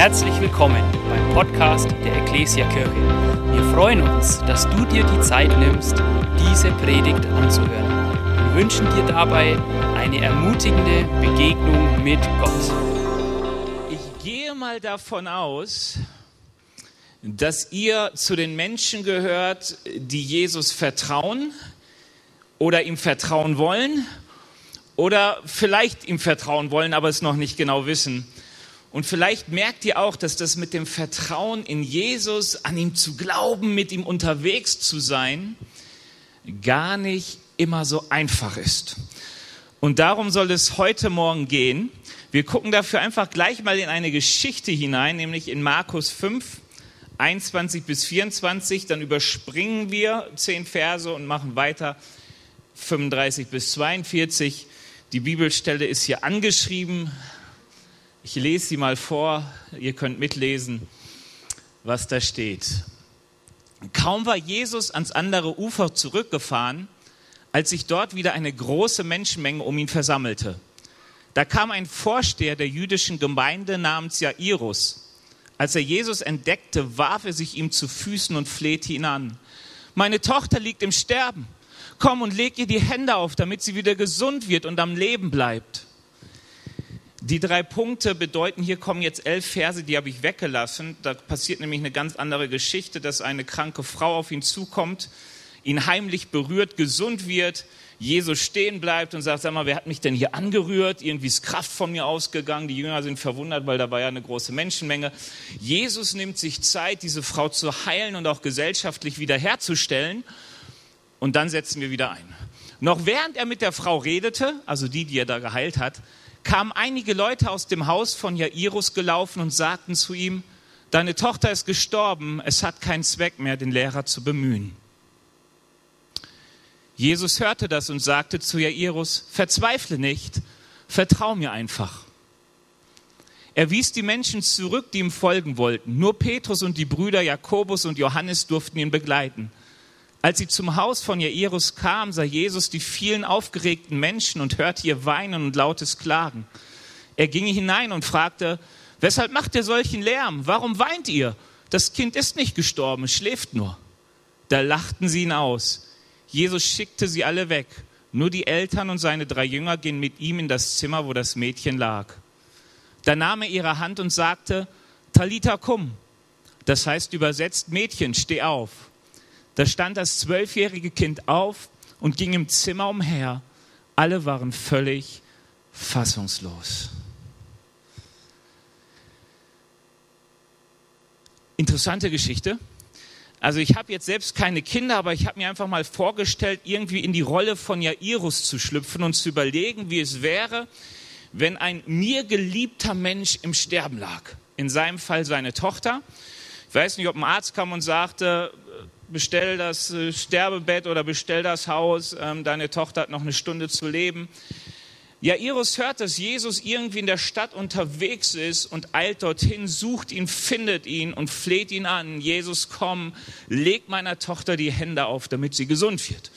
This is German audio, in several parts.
Herzlich willkommen beim Podcast der Ecclesia Kirche. Wir freuen uns, dass du dir die Zeit nimmst, diese Predigt anzuhören. Wir wünschen dir dabei eine ermutigende Begegnung mit Gott. Ich gehe mal davon aus, dass ihr zu den Menschen gehört, die Jesus vertrauen oder ihm vertrauen wollen oder vielleicht ihm vertrauen wollen, aber es noch nicht genau wissen. Und vielleicht merkt ihr auch, dass das mit dem Vertrauen in Jesus, an ihm zu glauben, mit ihm unterwegs zu sein, gar nicht immer so einfach ist. Und darum soll es heute Morgen gehen. Wir gucken dafür einfach gleich mal in eine Geschichte hinein, nämlich in Markus 5, 21 bis 24. Dann überspringen wir zehn Verse und machen weiter 35 bis 42. Die Bibelstelle ist hier angeschrieben, ich lese sie mal vor, ihr könnt mitlesen, was da steht. Kaum war Jesus ans andere Ufer zurückgefahren, als sich dort wieder eine große Menschenmenge um ihn versammelte. Da kam ein Vorsteher der jüdischen Gemeinde namens Jairus. Als er Jesus entdeckte, warf er sich ihm zu Füßen und flehte ihn an. Meine Tochter liegt im Sterben. Komm und leg ihr die Hände auf, damit sie wieder gesund wird und am Leben bleibt. Die drei Punkte bedeuten, hier kommen jetzt elf Verse, die habe ich weggelassen. Da passiert nämlich eine ganz andere Geschichte, dass eine kranke Frau auf ihn zukommt, ihn heimlich berührt, gesund wird, Jesus stehen bleibt und sagt, sag mal, wer hat mich denn hier angerührt? Irgendwie ist Kraft von mir ausgegangen. Die Jünger sind verwundert, weil da war ja eine große Menschenmenge. Jesus nimmt sich Zeit, diese Frau zu heilen und auch gesellschaftlich wiederherzustellen. Und dann setzen wir wieder ein. Noch während er mit der Frau redete, also die, die er da geheilt hat, kamen einige Leute aus dem Haus von Jairus gelaufen und sagten zu ihm, deine Tochter ist gestorben, es hat keinen Zweck mehr, den Lehrer zu bemühen. Jesus hörte das und sagte zu Jairus, verzweifle nicht, vertrau mir einfach. Er wies die Menschen zurück, die ihm folgen wollten. Nur Petrus und die Brüder Jakobus und Johannes durften ihn begleiten. Als sie zum Haus von Jairus kam, sah Jesus die vielen aufgeregten Menschen und hörte ihr Weinen und lautes Klagen. Er ging hinein und fragte, weshalb macht ihr solchen Lärm? Warum weint ihr? Das Kind ist nicht gestorben, es schläft nur. Da lachten sie ihn aus. Jesus schickte sie alle weg. Nur die Eltern und seine drei Jünger gingen mit ihm in das Zimmer, wo das Mädchen lag. Da nahm er ihre Hand und sagte, Talita cum. Das heißt übersetzt, Mädchen, steh auf. Da stand das zwölfjährige Kind auf und ging im Zimmer umher. Alle waren völlig fassungslos. Interessante Geschichte. Also ich habe jetzt selbst keine Kinder, aber ich habe mir einfach mal vorgestellt, irgendwie in die Rolle von Jairus zu schlüpfen und zu überlegen, wie es wäre, wenn ein mir geliebter Mensch im Sterben lag. In seinem Fall seine Tochter. Ich weiß nicht, ob ein Arzt kam und sagte, bestell das äh, Sterbebett oder bestell das Haus, ähm, deine Tochter hat noch eine Stunde zu leben. Jairus hört, dass Jesus irgendwie in der Stadt unterwegs ist und eilt dorthin, sucht ihn, findet ihn und fleht ihn an. Jesus, komm, leg meiner Tochter die Hände auf, damit sie gesund wird.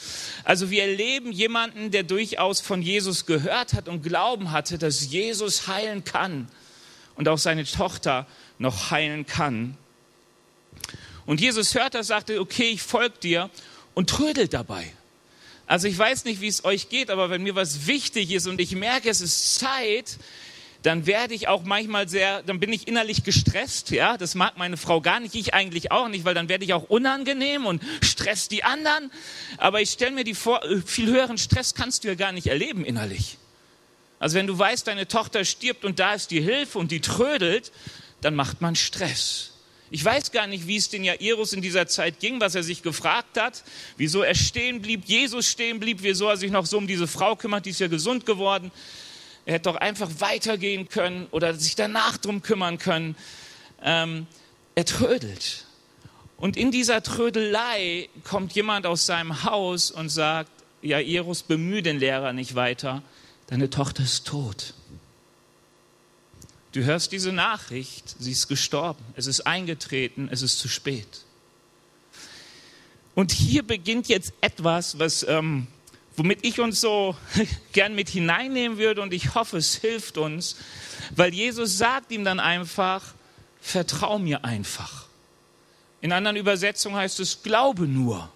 Also wir erleben jemanden, der durchaus von Jesus gehört hat und Glauben hatte, dass Jesus heilen kann und auch seine Tochter noch heilen kann. Und Jesus hört das, sagte, okay, ich folge dir und trödelt dabei. Also ich weiß nicht, wie es euch geht, aber wenn mir was wichtig ist und ich merke, es ist Zeit, dann werde ich auch manchmal sehr, dann bin ich innerlich gestresst, ja, das mag meine Frau gar nicht, ich eigentlich auch nicht, weil dann werde ich auch unangenehm und stress die anderen, aber ich stelle mir die vor, äh, viel höheren Stress kannst du ja gar nicht erleben innerlich. Also wenn du weißt, deine Tochter stirbt und da ist die Hilfe und die trödelt, dann macht man Stress. Ich weiß gar nicht, wie es den Jairus in dieser Zeit ging, was er sich gefragt hat, wieso er stehen blieb, Jesus stehen blieb, wieso er sich noch so um diese Frau kümmert, die ist ja gesund geworden. Er hätte doch einfach weitergehen können oder sich danach drum kümmern können. Ähm, er trödelt. Und in dieser Trödelei kommt jemand aus seinem Haus und sagt, Jairus, bemühe den Lehrer nicht weiter, deine Tochter ist tot. Du hörst diese Nachricht, sie ist gestorben, es ist eingetreten, es ist zu spät. Und hier beginnt jetzt etwas, was, ähm, womit ich uns so gern mit hineinnehmen würde und ich hoffe, es hilft uns, weil Jesus sagt ihm dann einfach, vertrau mir einfach. In anderen Übersetzungen heißt es, glaube nur.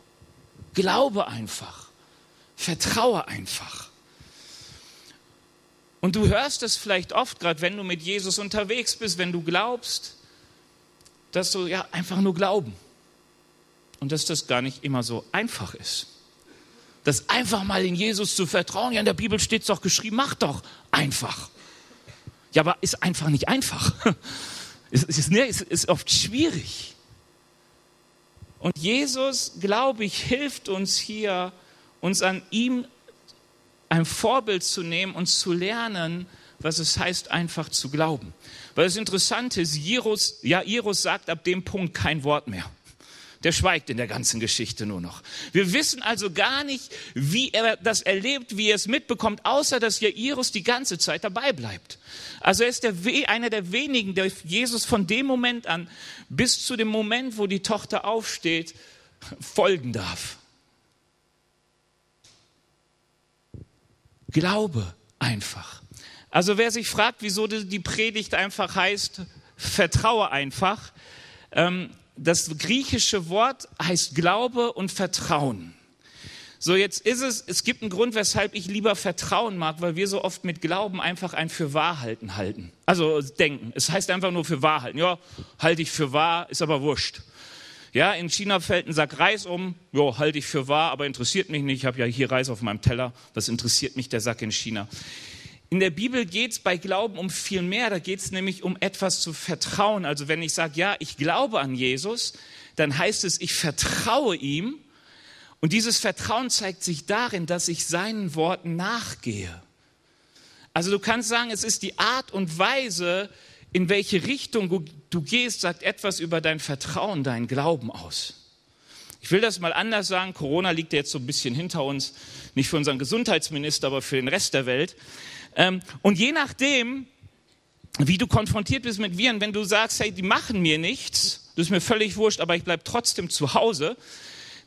Glaube einfach. Vertraue einfach. Und du hörst es vielleicht oft, gerade wenn du mit Jesus unterwegs bist, wenn du glaubst, dass du ja einfach nur glauben. Und dass das gar nicht immer so einfach ist. Das einfach mal in Jesus zu vertrauen, ja in der Bibel steht es doch geschrieben, mach doch einfach. Ja, aber ist einfach nicht einfach. Es ist, ne, es ist oft schwierig. Und Jesus, glaube ich, hilft uns hier, uns an ihm ein Vorbild zu nehmen und zu lernen, was es heißt, einfach zu glauben. Weil das Interessante ist, Jairus, ja, Jairus sagt ab dem Punkt kein Wort mehr. Der schweigt in der ganzen Geschichte nur noch. Wir wissen also gar nicht, wie er das erlebt, wie er es mitbekommt, außer dass Jairus die ganze Zeit dabei bleibt. Also er ist der, einer der wenigen, der Jesus von dem Moment an bis zu dem Moment, wo die Tochter aufsteht, folgen darf. Glaube einfach. Also wer sich fragt, wieso die Predigt einfach heißt, vertraue einfach, ähm, das griechische Wort heißt Glaube und Vertrauen. So, jetzt ist es, es gibt einen Grund, weshalb ich lieber Vertrauen mag, weil wir so oft mit Glauben einfach ein für Wahrhalten halten. Also denken. Es heißt einfach nur für Wahrhalten. Ja, halte ich für wahr, ist aber wurscht. Ja, in China fällt ein Sack Reis um. Ja, halte ich für wahr, aber interessiert mich nicht. Ich habe ja hier Reis auf meinem Teller. Was interessiert mich der Sack in China? In der Bibel geht es bei Glauben um viel mehr. Da geht es nämlich um etwas zu vertrauen. Also wenn ich sage, ja, ich glaube an Jesus, dann heißt es, ich vertraue ihm. Und dieses Vertrauen zeigt sich darin, dass ich seinen Worten nachgehe. Also du kannst sagen, es ist die Art und Weise, in welche Richtung du gehst, sagt etwas über dein Vertrauen, deinen Glauben aus. Ich will das mal anders sagen. Corona liegt jetzt so ein bisschen hinter uns. Nicht für unseren Gesundheitsminister, aber für den Rest der Welt. Ähm, und je nachdem, wie du konfrontiert bist mit Viren, wenn du sagst, hey, die machen mir nichts, das ist mir völlig wurscht, aber ich bleibe trotzdem zu Hause,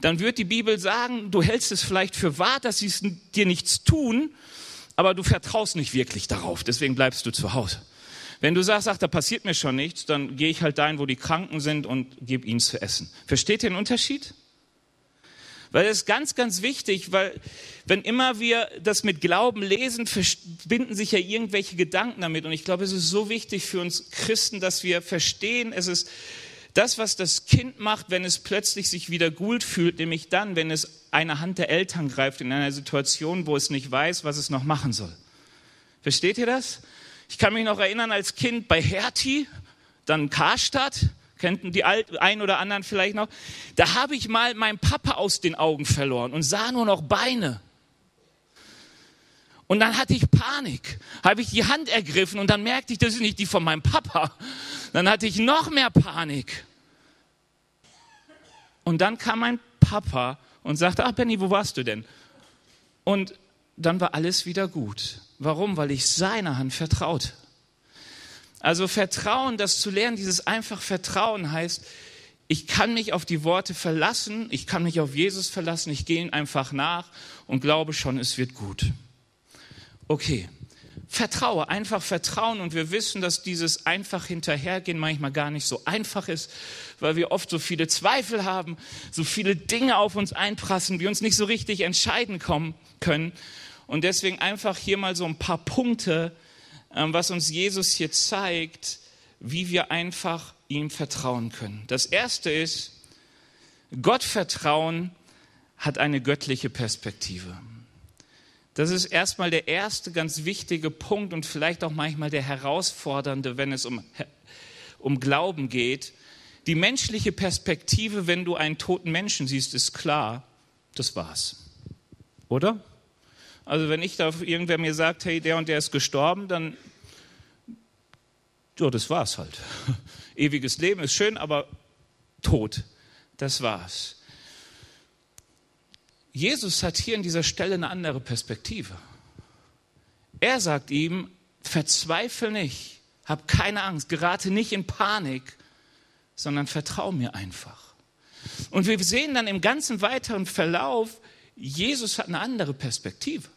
dann wird die Bibel sagen, du hältst es vielleicht für wahr, dass sie dir nichts tun, aber du vertraust nicht wirklich darauf, deswegen bleibst du zu Hause. Wenn du sagst, ach, da passiert mir schon nichts, dann gehe ich halt dahin, wo die Kranken sind und gebe ihnen zu essen. Versteht ihr den Unterschied? Weil das ist ganz, ganz wichtig, weil wenn immer wir das mit Glauben lesen, verbinden sich ja irgendwelche Gedanken damit. Und ich glaube, es ist so wichtig für uns Christen, dass wir verstehen, es ist das, was das Kind macht, wenn es plötzlich sich wieder gut fühlt, nämlich dann, wenn es eine Hand der Eltern greift in einer Situation, wo es nicht weiß, was es noch machen soll. Versteht ihr das? Ich kann mich noch erinnern als Kind bei Hertie, dann Karstadt, Kennt die ein oder anderen vielleicht noch? Da habe ich mal meinen Papa aus den Augen verloren und sah nur noch Beine. Und dann hatte ich Panik, habe ich die Hand ergriffen und dann merkte ich, das ist nicht die von meinem Papa. Dann hatte ich noch mehr Panik. Und dann kam mein Papa und sagte, ach Benny, wo warst du denn? Und dann war alles wieder gut. Warum? Weil ich seiner Hand vertraute. Also Vertrauen, das zu lernen, dieses einfach Vertrauen heißt, ich kann mich auf die Worte verlassen, ich kann mich auf Jesus verlassen, ich gehe ihm einfach nach und glaube schon, es wird gut. Okay, vertraue, einfach vertrauen und wir wissen, dass dieses einfach hinterhergehen manchmal gar nicht so einfach ist, weil wir oft so viele Zweifel haben, so viele Dinge auf uns einprassen, wir uns nicht so richtig entscheiden kommen können und deswegen einfach hier mal so ein paar Punkte, ähm, was uns Jesus hier zeigt, wie wir einfach ihm vertrauen können. Das erste ist, Gott vertrauen hat eine göttliche Perspektive. Das ist erstmal der erste ganz wichtige Punkt und vielleicht auch manchmal der herausfordernde, wenn es um, um Glauben geht. Die menschliche Perspektive, wenn du einen toten Menschen siehst, ist klar, das war's. Oder? Also wenn ich da irgendwer mir sagt, hey, der und der ist gestorben, dann, ja, das war's halt. Ewiges Leben ist schön, aber tot, das war's. Jesus hat hier an dieser Stelle eine andere Perspektive. Er sagt ihm, verzweifle nicht, hab keine Angst, gerate nicht in Panik, sondern vertrau mir einfach. Und wir sehen dann im ganzen weiteren Verlauf, Jesus hat eine andere Perspektive.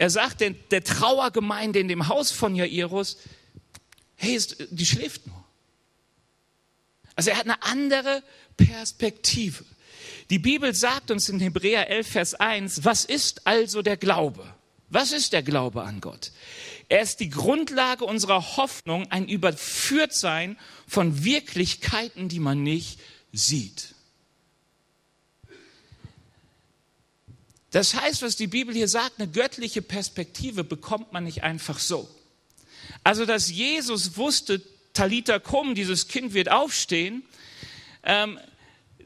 Er sagt der, der Trauergemeinde in dem Haus von Jairus, hey, die schläft nur. Also er hat eine andere Perspektive. Die Bibel sagt uns in Hebräer 11, Vers 1, was ist also der Glaube? Was ist der Glaube an Gott? Er ist die Grundlage unserer Hoffnung, ein Überführtsein von Wirklichkeiten, die man nicht sieht. Das heißt, was die Bibel hier sagt, eine göttliche Perspektive bekommt man nicht einfach so. Also, dass Jesus wusste, Talita komm, dieses Kind wird aufstehen, ähm,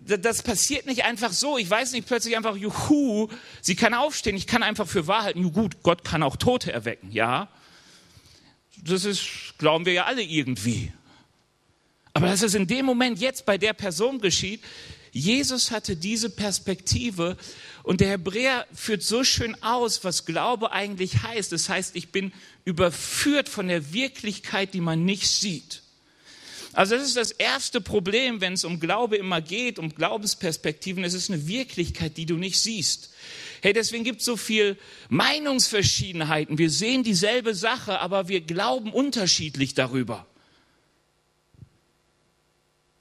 das passiert nicht einfach so. Ich weiß nicht plötzlich einfach, juhu, sie kann aufstehen, ich kann einfach für wahr halten, gut, Gott kann auch Tote erwecken, ja. Das ist, glauben wir ja alle irgendwie. Aber dass es in dem Moment jetzt bei der Person geschieht, Jesus hatte diese Perspektive und der Hebräer führt so schön aus, was Glaube eigentlich heißt. Das heißt, ich bin überführt von der Wirklichkeit, die man nicht sieht. Also das ist das erste Problem, wenn es um Glaube immer geht, um Glaubensperspektiven. Es ist eine Wirklichkeit, die du nicht siehst. Hey, deswegen gibt es so viel Meinungsverschiedenheiten. Wir sehen dieselbe Sache, aber wir glauben unterschiedlich darüber.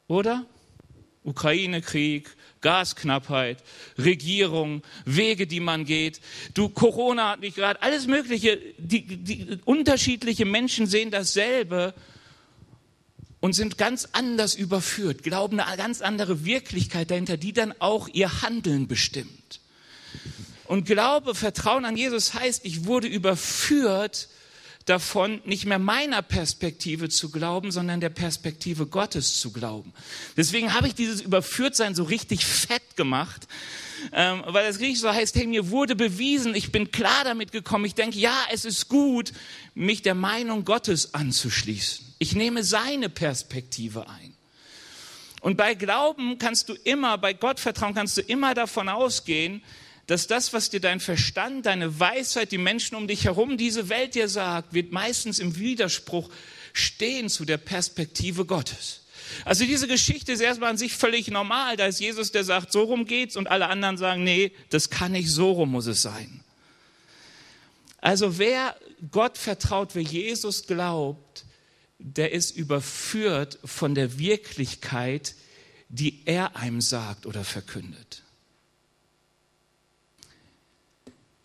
Oder? Ukraine-Krieg, Gasknappheit, Regierung, Wege, die man geht. Du, Corona hat mich gerade, alles Mögliche. Die, die, unterschiedliche Menschen sehen dasselbe und sind ganz anders überführt, glauben eine ganz andere Wirklichkeit dahinter, die dann auch ihr Handeln bestimmt. Und Glaube, Vertrauen an Jesus heißt, ich wurde überführt davon, nicht mehr meiner Perspektive zu glauben, sondern der Perspektive Gottes zu glauben. Deswegen habe ich dieses Überführtsein so richtig fett gemacht, ähm, weil das Griechisch so heißt, hey, mir wurde bewiesen, ich bin klar damit gekommen, ich denke, ja, es ist gut, mich der Meinung Gottes anzuschließen. Ich nehme seine Perspektive ein. Und bei Glauben kannst du immer, bei Gott vertrauen kannst du immer davon ausgehen, dass das, was dir dein Verstand, deine Weisheit, die Menschen um dich herum, diese Welt dir sagt, wird meistens im Widerspruch stehen zu der Perspektive Gottes. Also diese Geschichte ist erstmal an sich völlig normal. Da ist Jesus, der sagt, so rum geht's und alle anderen sagen, nee, das kann nicht, so rum muss es sein. Also wer Gott vertraut, wer Jesus glaubt, der ist überführt von der Wirklichkeit, die er einem sagt oder verkündet.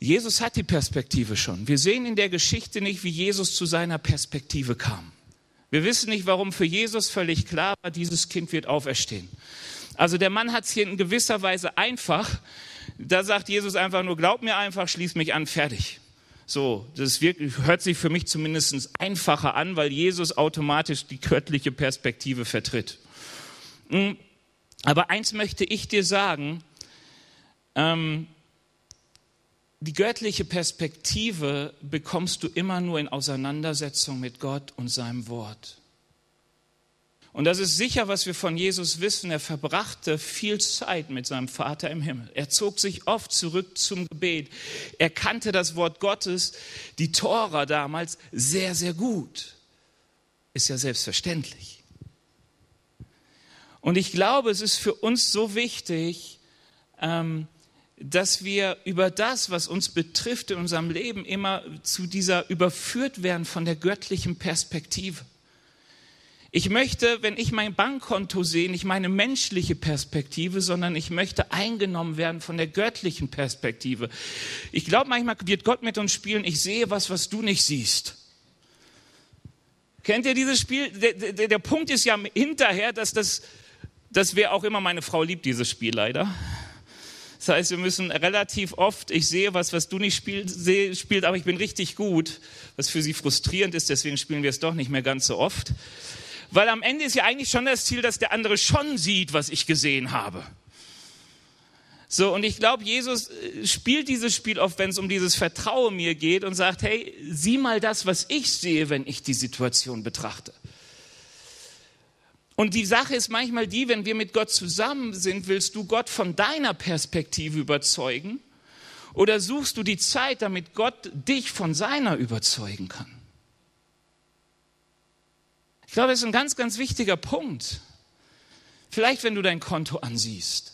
Jesus hat die Perspektive schon. Wir sehen in der Geschichte nicht, wie Jesus zu seiner Perspektive kam. Wir wissen nicht, warum für Jesus völlig klar war, dieses Kind wird auferstehen. Also der Mann hat es hier in gewisser Weise einfach. Da sagt Jesus einfach nur, glaub mir einfach, schließ mich an, fertig. So, das wirklich, hört sich für mich zumindest einfacher an, weil Jesus automatisch die göttliche Perspektive vertritt. Hm, aber eins möchte ich dir sagen, ähm, die göttliche Perspektive bekommst du immer nur in Auseinandersetzung mit Gott und seinem Wort. Und das ist sicher, was wir von Jesus wissen. Er verbrachte viel Zeit mit seinem Vater im Himmel. Er zog sich oft zurück zum Gebet. Er kannte das Wort Gottes, die Tora damals, sehr, sehr gut. Ist ja selbstverständlich. Und ich glaube, es ist für uns so wichtig, ähm, dass wir über das, was uns betrifft in unserem Leben, immer zu dieser überführt werden von der göttlichen Perspektive. Ich möchte, wenn ich mein Bankkonto sehe, nicht meine menschliche Perspektive, sondern ich möchte eingenommen werden von der göttlichen Perspektive. Ich glaube, manchmal wird Gott mit uns spielen, ich sehe was, was du nicht siehst. Kennt ihr dieses Spiel? Der, der, der Punkt ist ja hinterher, dass das, das wer auch immer meine Frau liebt, dieses Spiel leider. Das heißt, wir müssen relativ oft, ich sehe was, was du nicht spielt, sehe, spielt, aber ich bin richtig gut, was für sie frustrierend ist, deswegen spielen wir es doch nicht mehr ganz so oft. Weil am Ende ist ja eigentlich schon das Ziel, dass der andere schon sieht, was ich gesehen habe. So, und ich glaube, Jesus äh, spielt dieses Spiel oft, wenn es um dieses Vertrauen mir geht und sagt, hey, sieh mal das, was ich sehe, wenn ich die Situation betrachte. Und die Sache ist manchmal die, wenn wir mit Gott zusammen sind, willst du Gott von deiner Perspektive überzeugen oder suchst du die Zeit, damit Gott dich von seiner überzeugen kann? Ich glaube, das ist ein ganz, ganz wichtiger Punkt. Vielleicht, wenn du dein Konto ansiehst.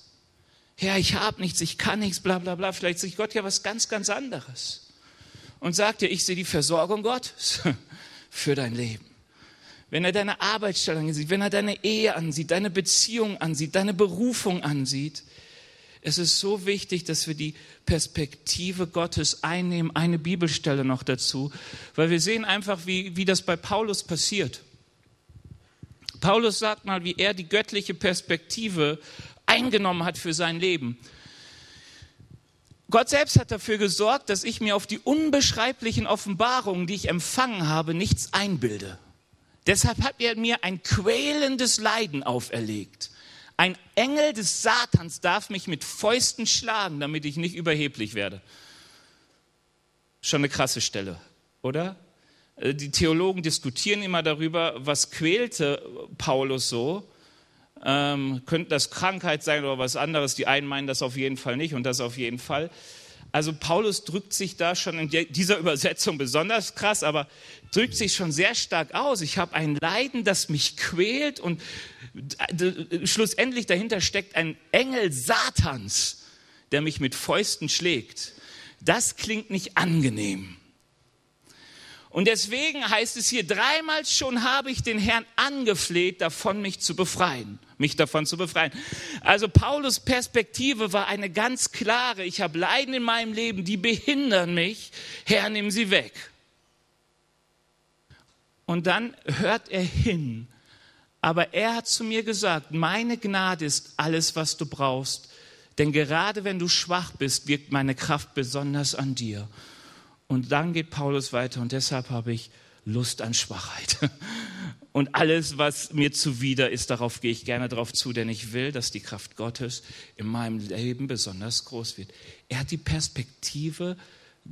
Ja, ich habe nichts, ich kann nichts, bla bla bla. Vielleicht sieht Gott ja was ganz, ganz anderes. Und sagt dir, ich sehe die Versorgung Gottes für dein Leben. Wenn er deine Arbeitsstelle ansieht, wenn er deine Ehe ansieht, deine Beziehung ansieht, deine Berufung ansieht. Es ist so wichtig, dass wir die Perspektive Gottes einnehmen. Eine Bibelstelle noch dazu, weil wir sehen einfach, wie, wie das bei Paulus passiert. Paulus sagt mal, wie er die göttliche Perspektive eingenommen hat für sein Leben. Gott selbst hat dafür gesorgt, dass ich mir auf die unbeschreiblichen Offenbarungen, die ich empfangen habe, nichts einbilde. Deshalb hat er mir ein quälendes Leiden auferlegt. Ein Engel des Satans darf mich mit Fäusten schlagen, damit ich nicht überheblich werde. Schon eine krasse Stelle, oder? Äh, die Theologen diskutieren immer darüber, was quälte Paulus so. Ähm, könnte das Krankheit sein oder was anderes? Die einen meinen das auf jeden Fall nicht und das auf jeden Fall. Also Paulus drückt sich da schon in dieser Übersetzung besonders krass, aber drückt sich schon sehr stark aus. Ich habe ein Leiden, das mich quält und schlussendlich dahinter steckt ein Engel Satans, der mich mit Fäusten schlägt. Das klingt nicht angenehm. Und deswegen heißt es hier, dreimal schon habe ich den Herrn angefleht, davon mich zu befreien, mich davon zu befreien. Also Paulus Perspektive war eine ganz klare, ich habe Leiden in meinem Leben, die behindern mich, Herr, nimm sie weg. Und dann hört er hin, aber er hat zu mir gesagt, meine Gnade ist alles, was du brauchst, denn gerade wenn du schwach bist, wirkt meine Kraft besonders an dir. Und dann geht Paulus weiter und deshalb habe ich Lust an Schwachheit. Und alles, was mir zuwider ist, darauf gehe ich gerne darauf zu, denn ich will, dass die Kraft Gottes in meinem Leben besonders groß wird. Er hat die Perspektive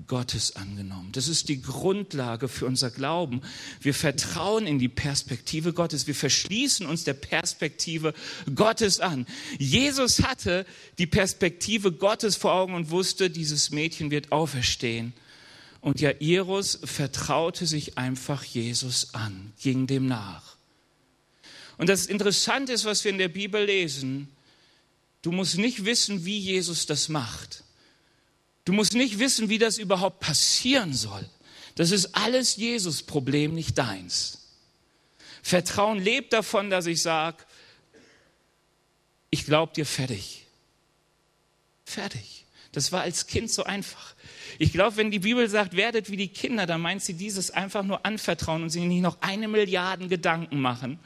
Gottes angenommen. Das ist die Grundlage für unser Glauben. Wir vertrauen in die Perspektive Gottes. Wir verschließen uns der Perspektive Gottes an. Jesus hatte die Perspektive Gottes vor Augen und wusste, dieses Mädchen wird auferstehen. Und Jairus vertraute sich einfach Jesus an, ging dem nach. Und das Interessante ist, was wir in der Bibel lesen, du musst nicht wissen, wie Jesus das macht. Du musst nicht wissen, wie das überhaupt passieren soll. Das ist alles Jesus Problem, nicht deins. Vertrauen lebt davon, dass ich sage, ich glaube dir fertig. Fertig. Das war als Kind so einfach. Ich glaube, wenn die Bibel sagt, werdet wie die Kinder, dann meint sie dieses einfach nur anvertrauen und sie nicht noch eine Milliarde Gedanken machen.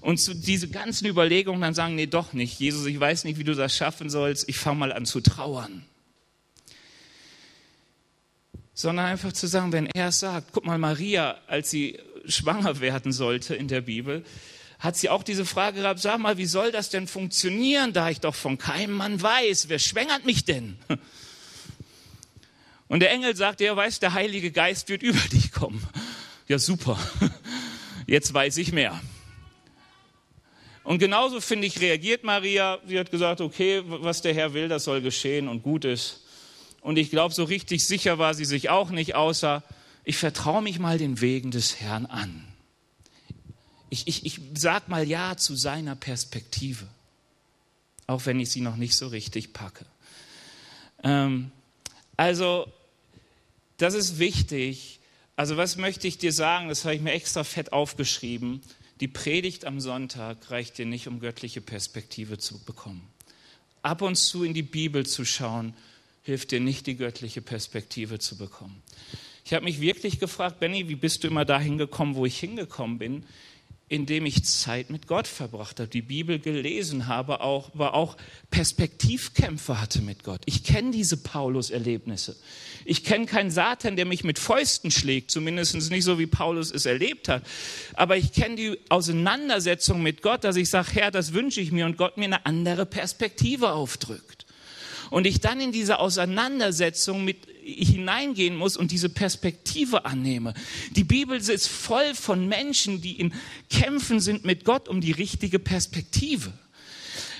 Und zu diese ganzen Überlegungen dann sagen, nee, doch nicht. Jesus, ich weiß nicht, wie du das schaffen sollst. Ich fange mal an zu trauern. Sondern einfach zu sagen, wenn er es sagt, guck mal, Maria, als sie schwanger werden sollte in der Bibel, hat sie auch diese Frage gehabt, sag mal, wie soll das denn funktionieren, da ich doch von keinem Mann weiß, wer schwängert mich denn? Und der Engel sagt, er weiß, der Heilige Geist wird über dich kommen. Ja, super. Jetzt weiß ich mehr. Und genauso finde ich, reagiert Maria. Sie hat gesagt, okay, was der Herr will, das soll geschehen und gut ist. Und ich glaube, so richtig sicher war sie sich auch nicht, außer ich vertraue mich mal den Wegen des Herrn an. Ich, ich, ich sag mal Ja zu seiner Perspektive, auch wenn ich sie noch nicht so richtig packe. Ähm, also das ist wichtig. Also was möchte ich dir sagen? Das habe ich mir extra fett aufgeschrieben. Die Predigt am Sonntag reicht dir nicht, um göttliche Perspektive zu bekommen. Ab und zu in die Bibel zu schauen, hilft dir nicht, die göttliche Perspektive zu bekommen. Ich habe mich wirklich gefragt, Benny, wie bist du immer dahin gekommen, wo ich hingekommen bin? Indem ich Zeit mit Gott verbracht habe, die Bibel gelesen habe, auch, aber auch Perspektivkämpfe hatte mit Gott. Ich kenne diese Paulus-Erlebnisse. Ich kenne keinen Satan, der mich mit Fäusten schlägt, zumindest nicht so, wie Paulus es erlebt hat. Aber ich kenne die Auseinandersetzung mit Gott, dass ich sage, Herr, das wünsche ich mir und Gott mir eine andere Perspektive aufdrückt. Und ich dann in diese Auseinandersetzung mit hineingehen muss und diese Perspektive annehme. Die Bibel ist voll von Menschen, die in Kämpfen sind mit Gott um die richtige Perspektive.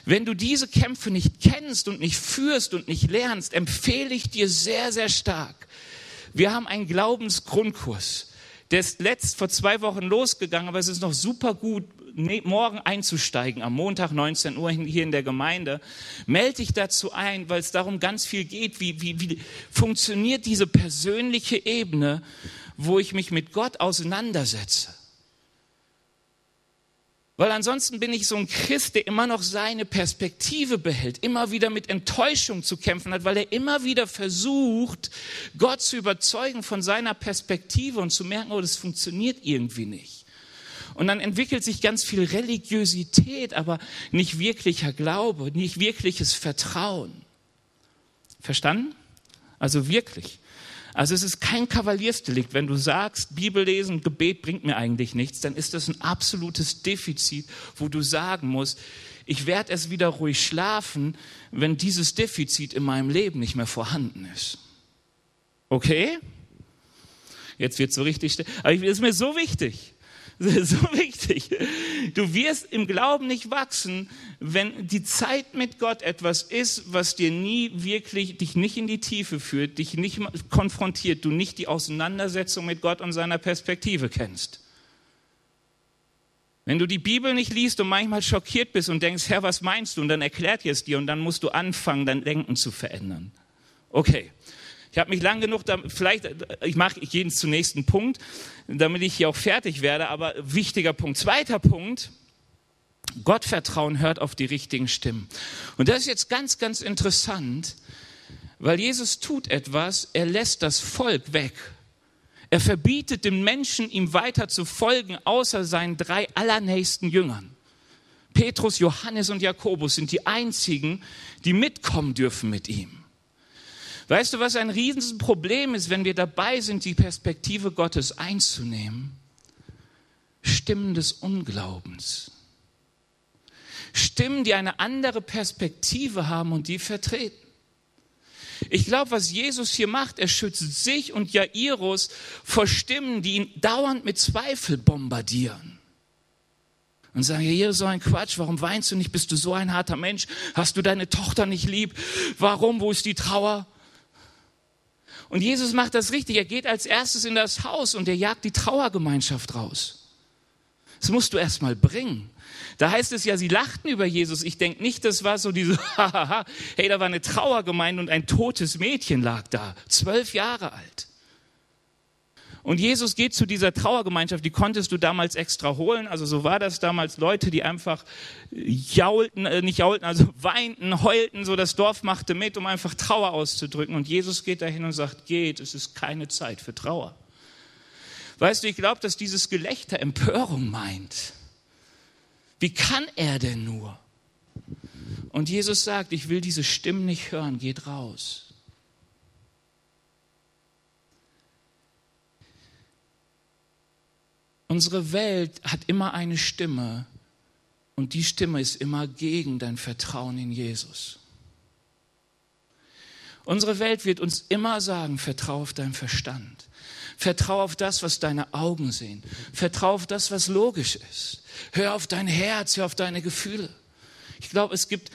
Wenn du diese Kämpfe nicht kennst und nicht führst und nicht lernst, empfehle ich dir sehr, sehr stark. Wir haben einen Glaubensgrundkurs. Der ist letzt vor zwei Wochen losgegangen, aber es ist noch super gut morgen einzusteigen, am Montag 19 Uhr hier in der Gemeinde, melde dich dazu ein, weil es darum ganz viel geht, wie, wie, wie funktioniert diese persönliche Ebene, wo ich mich mit Gott auseinandersetze. Weil ansonsten bin ich so ein Christ, der immer noch seine Perspektive behält, immer wieder mit Enttäuschung zu kämpfen hat, weil er immer wieder versucht, Gott zu überzeugen von seiner Perspektive und zu merken, oh, das funktioniert irgendwie nicht. Und dann entwickelt sich ganz viel Religiosität, aber nicht wirklicher Glaube, nicht wirkliches Vertrauen. Verstanden? Also wirklich. Also es ist kein Kavaliersdelikt. Wenn du sagst, Bibellesen, Gebet bringt mir eigentlich nichts, dann ist das ein absolutes Defizit, wo du sagen musst, ich werde es wieder ruhig schlafen, wenn dieses Defizit in meinem Leben nicht mehr vorhanden ist. Okay? Jetzt wird es so richtig, aber es ist mir so wichtig. so wichtig. Du wirst im Glauben nicht wachsen, wenn die Zeit mit Gott etwas ist, was dir nie wirklich, dich nicht in die Tiefe führt, dich nicht konfrontiert, du nicht die Auseinandersetzung mit Gott und seiner Perspektive kennst. Wenn du die Bibel nicht liest und manchmal schockiert bist und denkst, Herr, was meinst du? Und dann erklärt ihr es dir und dann musst du anfangen, dein Denken zu verändern. Okay. Ich habe mich lang genug, vielleicht, ich mache ich gehe zum nächsten Punkt, damit ich hier auch fertig werde, aber wichtiger Punkt. Zweiter Punkt, Gottvertrauen hört auf die richtigen Stimmen. Und das ist jetzt ganz, ganz interessant, weil Jesus tut etwas, er lässt das Volk weg. Er verbietet den Menschen, ihm weiter zu folgen, außer seinen drei allernächsten Jüngern. Petrus, Johannes und Jakobus sind die einzigen, die mitkommen dürfen mit ihm. Weißt du, was ein Riesenproblem ist, wenn wir dabei sind, die Perspektive Gottes einzunehmen? Stimmen des Unglaubens. Stimmen, die eine andere Perspektive haben und die vertreten. Ich glaube, was Jesus hier macht, er schützt sich und Jairus vor Stimmen, die ihn dauernd mit Zweifel bombardieren. Und sagen, ja, hier ist so ein Quatsch, warum weinst du nicht? Bist du so ein harter Mensch? Hast du deine Tochter nicht lieb? Warum? Wo ist die Trauer? Und Jesus macht das richtig. Er geht als erstes in das Haus und er jagt die Trauergemeinschaft raus. Das musst du erst mal bringen. Da heißt es ja, sie lachten über Jesus. Ich denke nicht, das war so diese, hey, da war eine Trauergemeinde und ein totes Mädchen lag da, zwölf Jahre alt. Und Jesus geht zu dieser Trauergemeinschaft, die konntest du damals extra holen. Also so war das damals. Leute, die einfach jaulten, äh, nicht jaulten, also weinten, heulten, so das Dorf machte mit, um einfach Trauer auszudrücken. Und Jesus geht dahin und sagt, geht, es ist keine Zeit für Trauer. Weißt du, ich glaube, dass dieses Gelächter Empörung meint. Wie kann er denn nur? Und Jesus sagt, ich will diese Stimmen nicht hören, geht raus. Unsere Welt hat immer eine Stimme und die Stimme ist immer gegen dein Vertrauen in Jesus. Unsere Welt wird uns immer sagen, vertraue auf deinen Verstand. Vertraue auf das, was deine Augen sehen. Vertraue auf das, was logisch ist. Hör auf dein Herz, hör auf deine Gefühle. Ich glaube, es gibt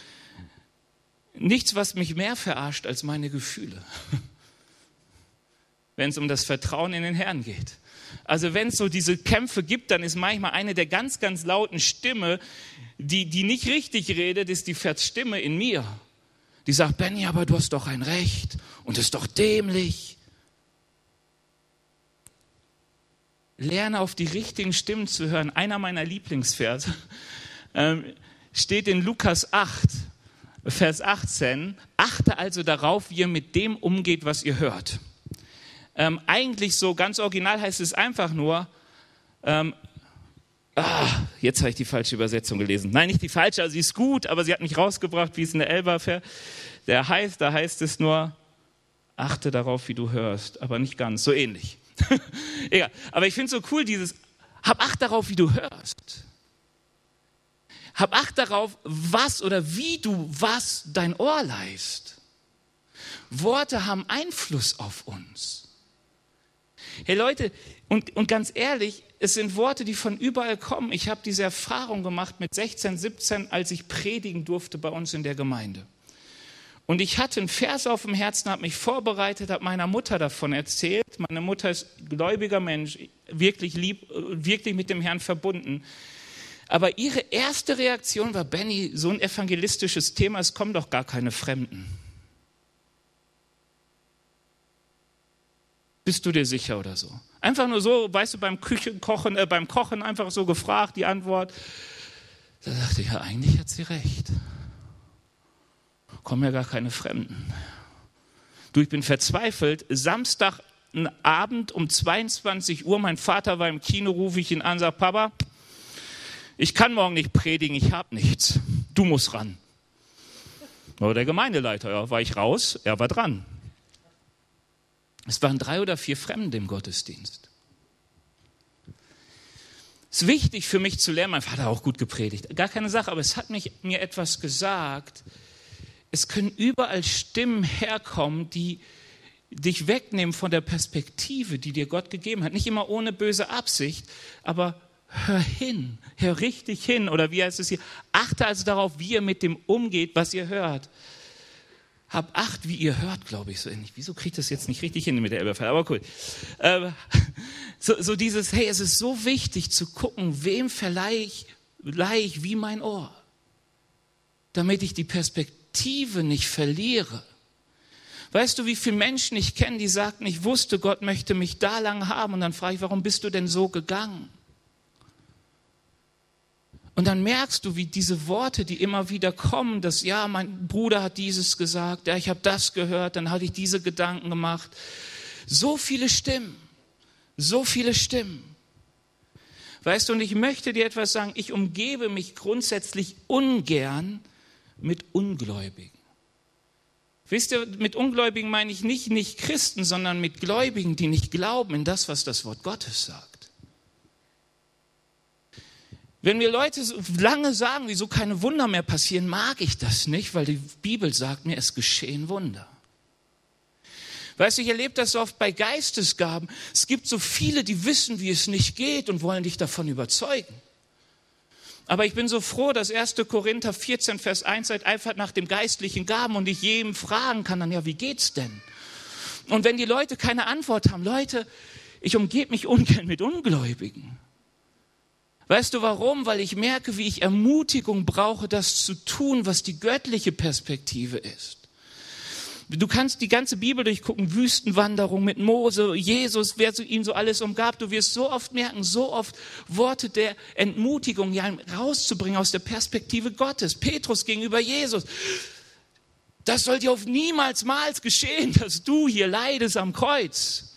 nichts, was mich mehr verarscht als meine Gefühle, wenn es um das Vertrauen in den Herrn geht. Also wenn es so diese Kämpfe gibt, dann ist manchmal eine der ganz, ganz lauten Stimme, die, die nicht richtig redet, ist die Stimme in mir. Die sagt, Benny, aber du hast doch ein Recht und ist doch dämlich. Lerne auf die richtigen Stimmen zu hören. Einer meiner Lieblingsverse ähm, steht in Lukas 8, Vers 18. Achte also darauf, wie ihr mit dem umgeht, was ihr hört ähm, eigentlich so ganz original heißt es einfach nur, ähm, ah, jetzt habe ich die falsche Übersetzung gelesen. Nein, nicht die falsche, also sie ist gut, aber sie hat mich rausgebracht, wie es in der Elba der heißt, da heißt es nur, achte darauf, wie du hörst, aber nicht ganz, so ähnlich. Egal. Aber ich finde es so cool, dieses, hab Acht darauf, wie du hörst. Hab Acht darauf, was oder wie du was dein Ohr leist. Worte haben Einfluss auf uns. Hey Leute, und, und ganz ehrlich, es sind Worte, die von überall kommen. Ich habe diese Erfahrung gemacht mit 16, 17, als ich predigen durfte bei uns in der Gemeinde. Und ich hatte einen Vers auf dem Herzen, habe mich vorbereitet, habe meiner Mutter davon erzählt. Meine Mutter ist gläubiger Mensch, wirklich lieb, wirklich mit dem Herrn verbunden. Aber ihre erste Reaktion war, Benny, so ein evangelistisches Thema, es kommen doch gar keine Fremden. Bist du dir sicher oder so? Einfach nur so, weißt du, beim Küchenkochen, äh, beim Kochen einfach so gefragt, die Antwort. Da dachte ich, ja, eigentlich hat sie recht. Kommen ja gar keine Fremden. Du, ich bin verzweifelt. Samstagabend um 22 Uhr, mein Vater war im Kino, rufe ich ihn an, sage, Papa, ich kann morgen nicht predigen, ich habe nichts. Du musst ran. War der Gemeindeleiter, ja, war ich raus, er war dran. Es waren drei oder vier Fremde im Gottesdienst. Es ist wichtig für mich zu lernen, mein Vater hat auch gut gepredigt, gar keine Sache, aber es hat mich, mir etwas gesagt. Es können überall Stimmen herkommen, die dich wegnehmen von der Perspektive, die dir Gott gegeben hat. Nicht immer ohne böse Absicht, aber hör hin, hör richtig hin. Oder wie heißt es hier? Achte also darauf, wie ihr mit dem umgeht, was ihr hört. Hab Acht, wie ihr hört, glaube ich so ähnlich. Wieso kriegt das jetzt nicht richtig hin mit der Elberfall? Aber cool. Äh, so, so dieses, hey, es ist so wichtig zu gucken, wem verleihe ich, verleihe ich wie mein Ohr, damit ich die Perspektive nicht verliere. Weißt du, wie viele Menschen ich kenne, die sagten, ich wusste, Gott möchte mich da lang haben. Und dann frage ich, warum bist du denn so gegangen? Und dann merkst du, wie diese Worte, die immer wieder kommen, dass ja, mein Bruder hat dieses gesagt, ja, ich habe das gehört, dann hatte ich diese Gedanken gemacht. So viele Stimmen, so viele Stimmen. Weißt du, und ich möchte dir etwas sagen, ich umgebe mich grundsätzlich ungern mit Ungläubigen. Wisst ihr, mit Ungläubigen meine ich nicht nicht Christen, sondern mit Gläubigen, die nicht glauben in das, was das Wort Gottes sagt. Wenn mir Leute lange sagen, wieso keine Wunder mehr passieren, mag ich das nicht, weil die Bibel sagt mir, es geschehen Wunder. Weißt du, ich erlebe das oft bei Geistesgaben. Es gibt so viele, die wissen, wie es nicht geht und wollen dich davon überzeugen. Aber ich bin so froh, dass 1. Korinther 14, Vers 1 seid einfach nach dem geistlichen Gaben und ich jedem fragen kann, dann ja, wie geht's denn? Und wenn die Leute keine Antwort haben, Leute, ich umgebe mich ungern mit Ungläubigen. Weißt du warum? Weil ich merke, wie ich Ermutigung brauche, das zu tun, was die göttliche Perspektive ist. Du kannst die ganze Bibel durchgucken, Wüstenwanderung mit Mose, Jesus, wer ihn so alles umgab. Du wirst so oft merken, so oft Worte der Entmutigung ja, rauszubringen aus der Perspektive Gottes. Petrus gegenüber Jesus. Das soll dir auf niemals mals geschehen, dass du hier leidest am Kreuz.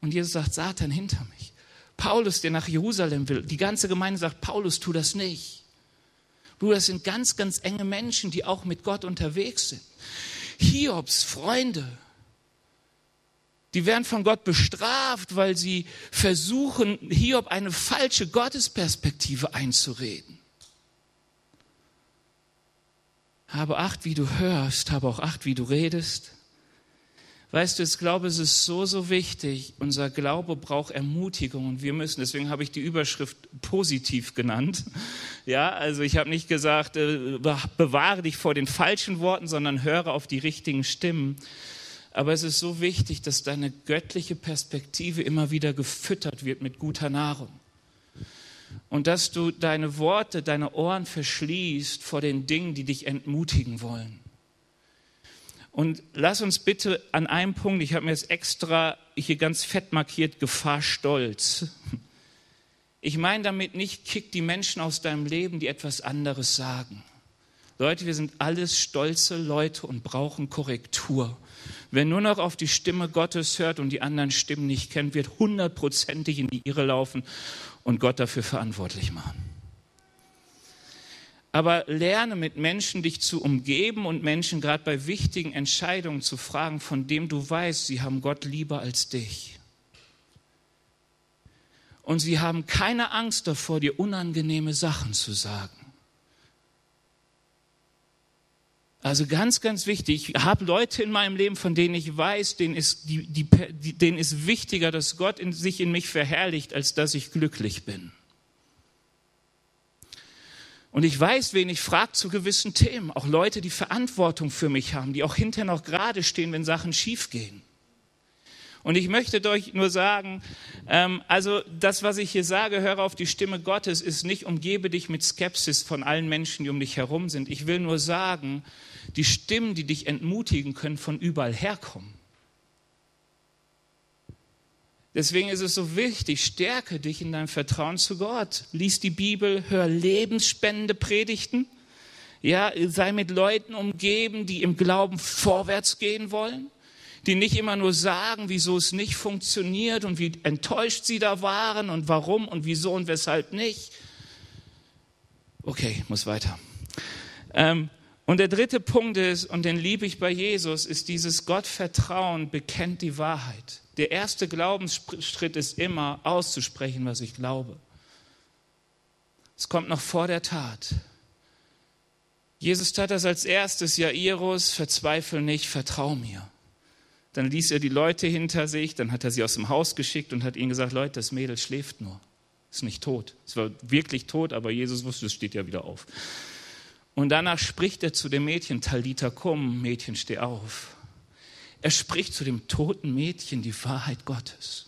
Und Jesus sagt, Satan hinter mir. Paulus, der nach Jerusalem will. Die ganze Gemeinde sagt, Paulus, tu das nicht. Bruder, das sind ganz, ganz enge Menschen, die auch mit Gott unterwegs sind. Hiobs Freunde, die werden von Gott bestraft, weil sie versuchen, Hiob eine falsche Gottesperspektive einzureden. Habe Acht, wie du hörst, habe auch Acht, wie du redest. Weißt du, ich glaube, es ist so, so wichtig. Unser Glaube braucht Ermutigung und wir müssen, deswegen habe ich die Überschrift positiv genannt. Ja, also ich habe nicht gesagt, äh, bewahre dich vor den falschen Worten, sondern höre auf die richtigen Stimmen. Aber es ist so wichtig, dass deine göttliche Perspektive immer wieder gefüttert wird mit guter Nahrung. Und dass du deine Worte, deine Ohren verschließt vor den Dingen, die dich entmutigen wollen. Und lass uns bitte an einem Punkt, ich habe mir jetzt extra hier ganz fett markiert, Gefahr Stolz. Ich meine damit nicht, kick die Menschen aus deinem Leben, die etwas anderes sagen. Leute, wir sind alles stolze Leute und brauchen Korrektur. Wer nur noch auf die Stimme Gottes hört und die anderen Stimmen nicht kennt, wird hundertprozentig in die Irre laufen und Gott dafür verantwortlich machen aber lerne mit Menschen dich zu umgeben und Menschen gerade bei wichtigen Entscheidungen zu fragen, von dem du weißt, sie haben Gott lieber als dich. Und sie haben keine Angst davor, dir unangenehme Sachen zu sagen. Also ganz, ganz wichtig. Ich habe Leute in meinem Leben, von denen ich weiß, denen ist, die, die, denen ist wichtiger, dass Gott in, sich in mich verherrlicht, als dass ich glücklich bin. Und ich weiß, wen ich frage zu gewissen Themen. Auch Leute, die Verantwortung für mich haben, die auch hinterher noch gerade stehen, wenn Sachen schiefgehen. Und ich möchte euch nur sagen, ähm, also das, was ich hier sage, höre auf die Stimme Gottes, ist nicht, umgebe dich mit Skepsis von allen Menschen, die um dich herum sind. Ich will nur sagen, die Stimmen, die dich entmutigen, können von überall herkommen. Deswegen ist es so wichtig, stärke dich in deinem Vertrauen zu Gott. Lies die Bibel, hör lebensspendende Predigten. Ja, sei mit Leuten umgeben, die im Glauben vorwärts gehen wollen, die nicht immer nur sagen, wieso es nicht funktioniert und wie enttäuscht sie da waren und warum und wieso und weshalb nicht. Okay, muss weiter. Ähm, und der dritte Punkt ist, und den liebe ich bei Jesus, ist dieses Gottvertrauen bekennt die Wahrheit. Der erste Glaubensschritt ist immer auszusprechen, was ich glaube. Es kommt noch vor der Tat. Jesus tat das als erstes, Jairus, verzweifle nicht, vertrau mir. Dann ließ er die Leute hinter sich, dann hat er sie aus dem Haus geschickt und hat ihnen gesagt, Leute, das Mädel schläft nur, ist nicht tot. Es war wirklich tot, aber Jesus wusste, es steht ja wieder auf. Und danach spricht er zu dem Mädchen, Talita komm, Mädchen, steh auf. Er spricht zu dem toten Mädchen die Wahrheit Gottes.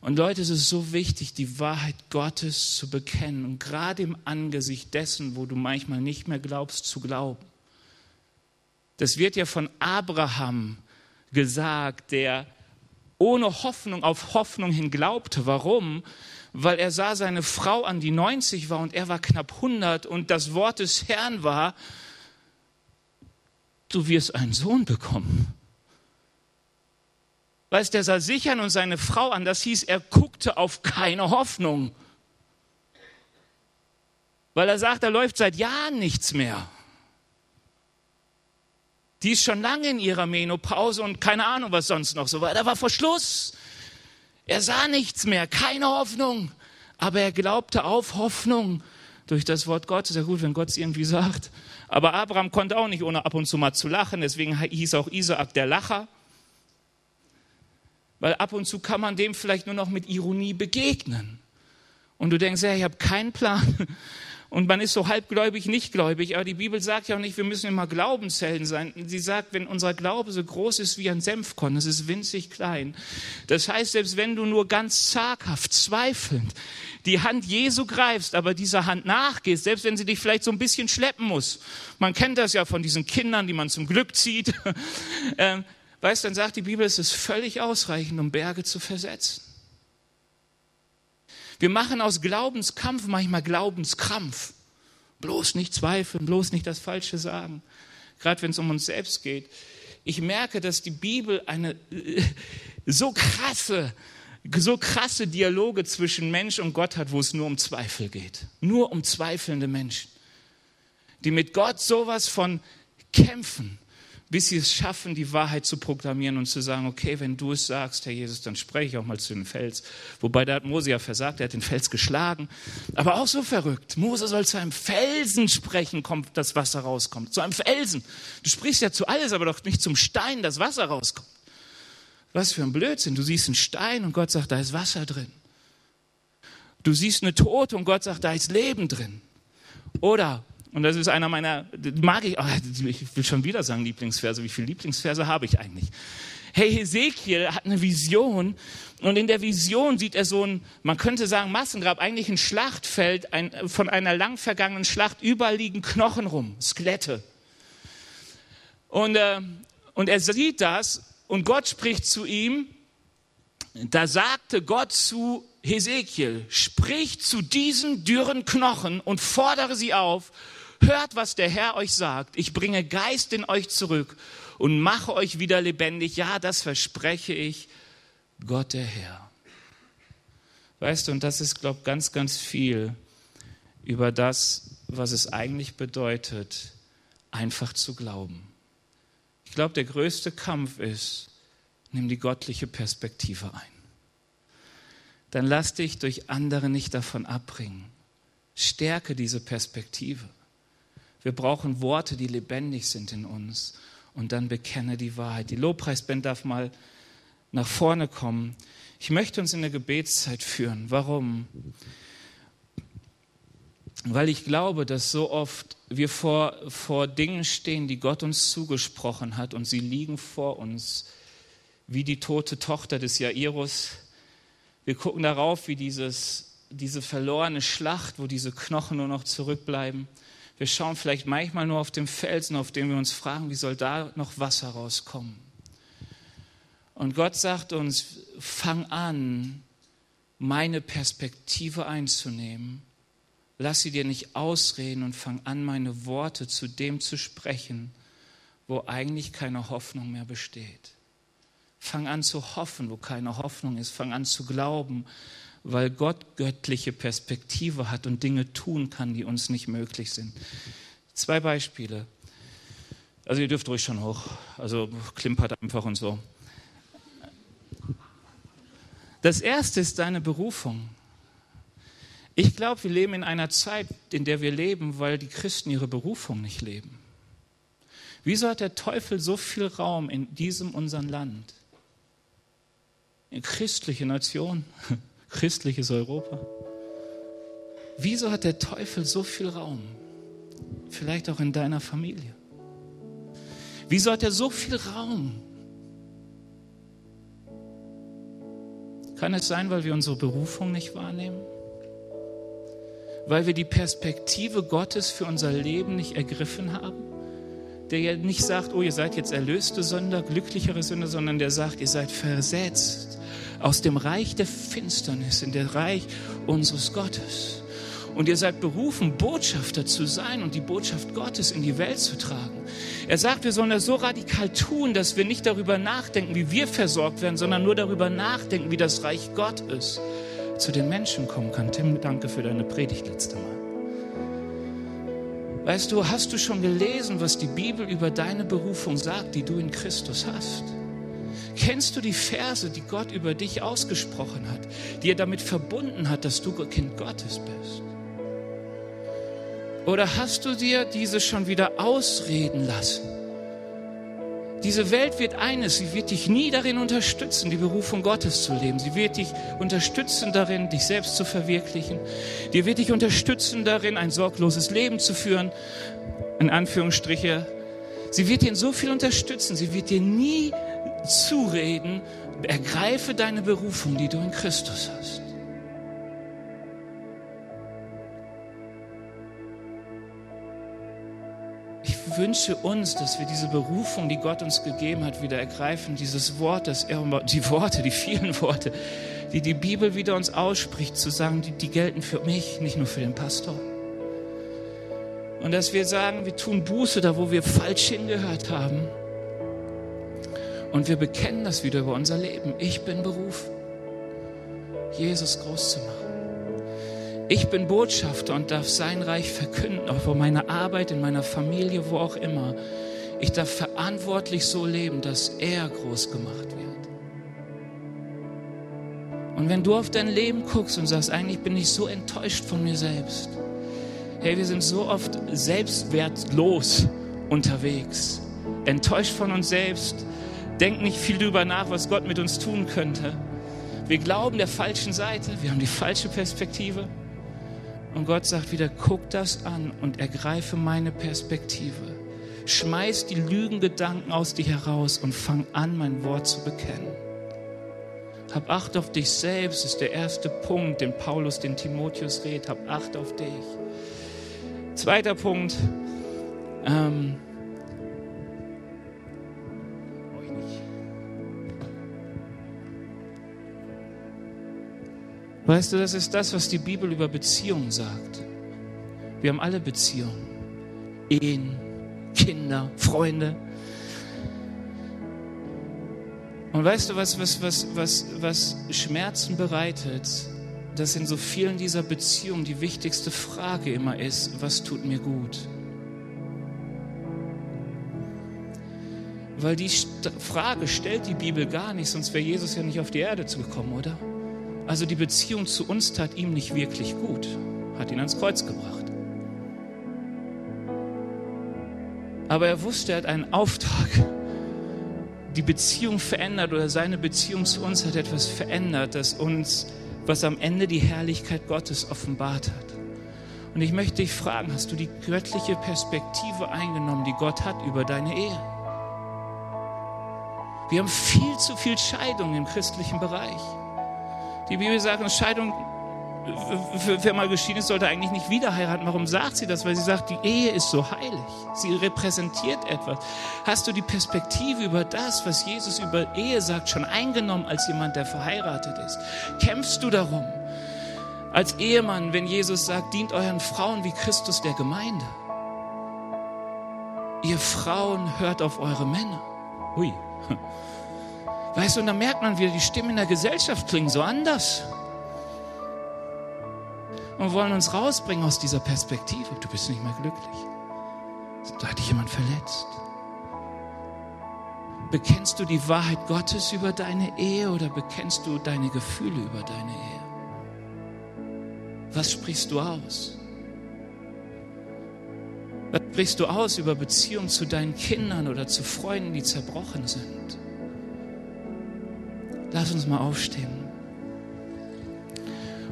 Und Leute, es ist so wichtig, die Wahrheit Gottes zu bekennen und gerade im Angesicht dessen, wo du manchmal nicht mehr glaubst, zu glauben. Das wird ja von Abraham gesagt, der ohne Hoffnung auf Hoffnung hin glaubte. Warum? Weil er sah seine Frau an, die 90 war und er war knapp 100 und das Wort des Herrn war, du wirst einen Sohn bekommen. Weißt, der sah sich an und seine Frau an. Das hieß, er guckte auf keine Hoffnung. Weil er sagt, da läuft seit Jahren nichts mehr. Die ist schon lange in ihrer Menopause und keine Ahnung, was sonst noch so war. Da war Verschluss. Er sah nichts mehr, keine Hoffnung. Aber er glaubte auf Hoffnung durch das Wort Gottes. Ja gut, wenn Gott es irgendwie sagt. Aber Abraham konnte auch nicht, ohne ab und zu mal zu lachen. Deswegen hieß auch Isaak der Lacher. Weil ab und zu kann man dem vielleicht nur noch mit Ironie begegnen. Und du denkst, ja, ich habe keinen Plan. Und man ist so halbgläubig, nicht gläubig. Aber die Bibel sagt ja auch nicht, wir müssen immer Glaubenshelden sein. Sie sagt, wenn unser Glaube so groß ist wie ein Senfkorn, das ist winzig klein. Das heißt, selbst wenn du nur ganz zaghaft, zweifelnd die Hand Jesu greifst, aber dieser Hand nachgehst, selbst wenn sie dich vielleicht so ein bisschen schleppen muss. Man kennt das ja von diesen Kindern, die man zum Glück zieht. Ähm, Weißt, dann sagt die Bibel, es ist völlig ausreichend, um Berge zu versetzen. Wir machen aus Glaubenskampf manchmal Glaubenskrampf. Bloß nicht zweifeln, bloß nicht das Falsche sagen. Gerade wenn es um uns selbst geht. Ich merke, dass die Bibel eine äh, so krasse, so krasse Dialoge zwischen Mensch und Gott hat, wo es nur um Zweifel geht. Nur um zweifelnde Menschen, die mit Gott sowas von kämpfen bis sie es schaffen, die Wahrheit zu proklamieren und zu sagen, okay, wenn du es sagst, Herr Jesus, dann spreche ich auch mal zu dem Fels. Wobei da hat Mose ja versagt, er hat den Fels geschlagen. Aber auch so verrückt. Mose soll zu einem Felsen sprechen, kommt das Wasser rauskommt. Zu einem Felsen. Du sprichst ja zu alles, aber doch nicht zum Stein, das Wasser rauskommt. Was für ein Blödsinn. Du siehst einen Stein und Gott sagt, da ist Wasser drin. Du siehst eine Tote und Gott sagt, da ist Leben drin. Oder und das ist einer meiner, mag ich, oh, ich will schon wieder sagen Lieblingsverse. Wie viele Lieblingsverse habe ich eigentlich? Hey, Hesekiel hat eine Vision und in der Vision sieht er so ein, man könnte sagen Massengrab, eigentlich ein Schlachtfeld ein, von einer lang vergangenen Schlacht. Überall liegen Knochen rum, Skelette. Und, äh, und er sieht das und Gott spricht zu ihm. Da sagte Gott zu Hesekiel, sprich zu diesen dürren Knochen und fordere sie auf, Hört, was der Herr euch sagt. Ich bringe Geist in euch zurück und mache euch wieder lebendig. Ja, das verspreche ich, Gott der Herr. Weißt du, und das ist, glaube ich, ganz, ganz viel über das, was es eigentlich bedeutet, einfach zu glauben. Ich glaube, der größte Kampf ist, nimm die göttliche Perspektive ein. Dann lass dich durch andere nicht davon abbringen. Stärke diese Perspektive. Wir brauchen Worte, die lebendig sind in uns. Und dann bekenne die Wahrheit. Die Lobpreisband darf mal nach vorne kommen. Ich möchte uns in der Gebetszeit führen. Warum? Weil ich glaube, dass so oft wir vor, vor Dingen stehen, die Gott uns zugesprochen hat und sie liegen vor uns, wie die tote Tochter des Jairus. Wir gucken darauf, wie dieses, diese verlorene Schlacht, wo diese Knochen nur noch zurückbleiben. Wir schauen vielleicht manchmal nur auf den Felsen, auf dem wir uns fragen, wie soll da noch Wasser rauskommen? Und Gott sagt uns, fang an, meine Perspektive einzunehmen. Lass sie dir nicht ausreden und fang an, meine Worte zu dem zu sprechen, wo eigentlich keine Hoffnung mehr besteht. Fang an zu hoffen, wo keine Hoffnung ist. Fang an zu glauben, weil Gott göttliche Perspektive hat und Dinge tun kann, die uns nicht möglich sind. Zwei Beispiele. Also ihr dürft ruhig schon hoch. Also klimpert einfach und so. Das erste ist deine Berufung. Ich glaube, wir leben in einer Zeit, in der wir leben, weil die Christen ihre Berufung nicht leben. Wieso hat der Teufel so viel Raum in diesem unseren Land? Eine christliche Nation, christliches Europa. Wieso hat der Teufel so viel Raum? Vielleicht auch in deiner Familie. Wieso hat er so viel Raum Kann es sein, weil wir unsere Berufung nicht wahrnehmen? Weil wir die Perspektive Gottes für unser Leben nicht ergriffen haben? Der ja nicht sagt, oh, ihr seid jetzt erlöste Sünder, glücklichere Sünder, sondern der sagt, ihr seid versetzt aus dem Reich der Finsternis in der Reich unseres Gottes. Und ihr seid berufen, Botschafter zu sein und die Botschaft Gottes in die Welt zu tragen. Er sagt, wir sollen das so radikal tun, dass wir nicht darüber nachdenken, wie wir versorgt werden, sondern nur darüber nachdenken, wie das Reich Gottes zu den Menschen kommen kann. Tim, danke für deine Predigt letzte Mal. Weißt du, hast du schon gelesen, was die Bibel über deine Berufung sagt, die du in Christus hast? Kennst du die Verse, die Gott über dich ausgesprochen hat, die er damit verbunden hat, dass du Kind Gottes bist? Oder hast du dir diese schon wieder ausreden lassen? Diese Welt wird eines, sie wird dich nie darin unterstützen, die Berufung Gottes zu leben. Sie wird dich unterstützen darin, dich selbst zu verwirklichen. Die wird dich unterstützen darin, ein sorgloses Leben zu führen, in Anführungsstriche. Sie wird dir in so viel unterstützen, sie wird dir nie zureden, ergreife deine Berufung, die du in Christus hast. wünsche uns, dass wir diese Berufung, die Gott uns gegeben hat, wieder ergreifen. Dieses Wort, das er, die Worte, die vielen Worte, die die Bibel wieder uns ausspricht, zu sagen, die, die gelten für mich, nicht nur für den Pastor. Und dass wir sagen, wir tun Buße da, wo wir falsch hingehört haben. Und wir bekennen das wieder über unser Leben. Ich bin berufen, Jesus groß zu machen. Ich bin Botschafter und darf sein Reich verkünden, auch vor meiner Arbeit, in meiner Familie, wo auch immer. Ich darf verantwortlich so leben, dass er groß gemacht wird. Und wenn du auf dein Leben guckst und sagst, eigentlich bin ich so enttäuscht von mir selbst. Hey, wir sind so oft selbstwertlos unterwegs. Enttäuscht von uns selbst. Denk nicht viel darüber nach, was Gott mit uns tun könnte. Wir glauben der falschen Seite. Wir haben die falsche Perspektive. Und Gott sagt wieder, guck das an und ergreife meine Perspektive. Schmeiß die Lügengedanken aus dir heraus und fang an, mein Wort zu bekennen. Hab Acht auf dich selbst, ist der erste Punkt, den Paulus den Timotheus redet. Hab Acht auf dich. Zweiter Punkt. Ähm, Weißt du, das ist das, was die Bibel über Beziehungen sagt. Wir haben alle Beziehungen. Ehen, Kinder, Freunde. Und weißt du, was, was, was, was, was Schmerzen bereitet? Dass in so vielen dieser Beziehungen die wichtigste Frage immer ist, was tut mir gut? Weil die Frage stellt die Bibel gar nicht, sonst wäre Jesus ja nicht auf die Erde zugekommen, oder? Also die Beziehung zu uns tat ihm nicht wirklich gut, hat ihn ans Kreuz gebracht. Aber er wusste, er hat einen Auftrag. Die Beziehung verändert oder seine Beziehung zu uns hat etwas verändert, das uns, was am Ende die Herrlichkeit Gottes offenbart hat. Und ich möchte dich fragen, hast du die göttliche Perspektive eingenommen, die Gott hat über deine Ehe? Wir haben viel zu viel Scheidung im christlichen Bereich. Die Bibel sagt, Scheidung wer mal geschieden ist, sollte eigentlich nicht wieder heiraten. Warum sagt sie das? Weil sie sagt, die Ehe ist so heilig. Sie repräsentiert etwas. Hast du die Perspektive über das, was Jesus über Ehe sagt, schon eingenommen als jemand, der verheiratet ist? Kämpfst du darum? Als Ehemann, wenn Jesus sagt, dient euren Frauen wie Christus der Gemeinde. Ihr Frauen hört auf eure Männer. Hui. Weißt du, und da merkt man, wie die Stimmen in der Gesellschaft klingen so anders und wollen uns rausbringen aus dieser Perspektive. Du bist nicht mehr glücklich. Da hat dich jemand verletzt. Bekennst du die Wahrheit Gottes über deine Ehe oder bekennst du deine Gefühle über deine Ehe? Was sprichst du aus? Was sprichst du aus über Beziehungen zu deinen Kindern oder zu Freunden, die zerbrochen sind? Lass uns mal aufstehen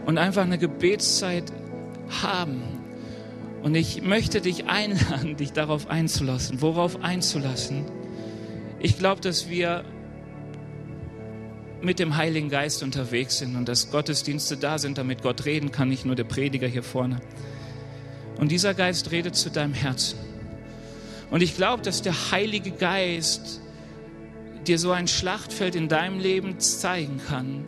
und einfach eine Gebetszeit haben. Und ich möchte dich einladen, dich darauf einzulassen. Worauf einzulassen? Ich glaube, dass wir mit dem Heiligen Geist unterwegs sind und dass Gottesdienste da sind, damit Gott reden kann, nicht nur der Prediger hier vorne. Und dieser Geist redet zu deinem Herzen. Und ich glaube, dass der Heilige Geist dir so ein Schlachtfeld in deinem Leben zeigen kann,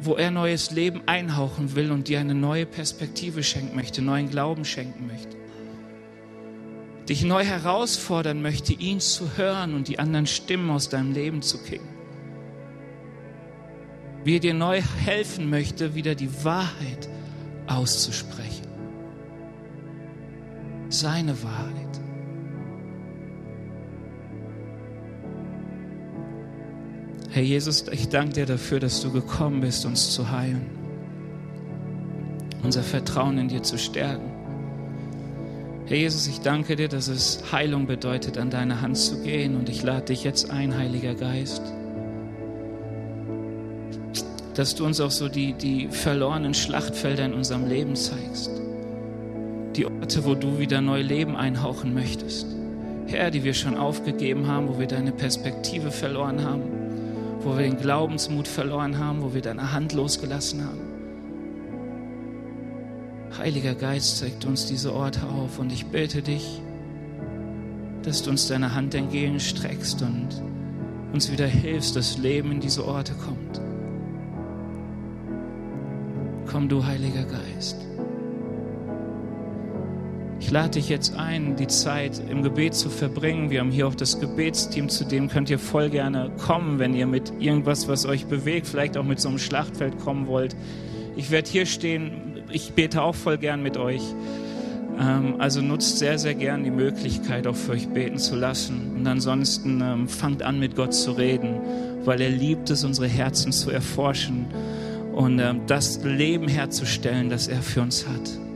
wo er neues Leben einhauchen will und dir eine neue Perspektive schenken möchte, neuen Glauben schenken möchte. Dich neu herausfordern möchte, ihn zu hören und die anderen Stimmen aus deinem Leben zu kicken. Wie er dir neu helfen möchte, wieder die Wahrheit auszusprechen. Seine Wahrheit. Herr Jesus, ich danke dir dafür, dass du gekommen bist, uns zu heilen, unser Vertrauen in dir zu stärken. Herr Jesus, ich danke dir, dass es Heilung bedeutet, an deine Hand zu gehen. Und ich lade dich jetzt ein, Heiliger Geist, dass du uns auch so die, die verlorenen Schlachtfelder in unserem Leben zeigst. Die Orte, wo du wieder neu Leben einhauchen möchtest. Herr, die wir schon aufgegeben haben, wo wir deine Perspektive verloren haben wo wir den Glaubensmut verloren haben, wo wir deine Hand losgelassen haben. Heiliger Geist zeigt uns diese Orte auf und ich bete dich, dass du uns deine Hand entgegenstreckst und uns wieder hilfst, dass Leben in diese Orte kommt. Komm du, Heiliger Geist. Ich lade dich jetzt ein, die Zeit im Gebet zu verbringen. Wir haben hier auch das Gebetsteam, zu dem könnt ihr voll gerne kommen, wenn ihr mit irgendwas, was euch bewegt, vielleicht auch mit so einem Schlachtfeld kommen wollt. Ich werde hier stehen, ich bete auch voll gern mit euch. Ähm, also nutzt sehr, sehr gern die Möglichkeit, auch für euch beten zu lassen. Und ansonsten ähm, fangt an, mit Gott zu reden, weil er liebt es, unsere Herzen zu erforschen und ähm, das Leben herzustellen, das er für uns hat.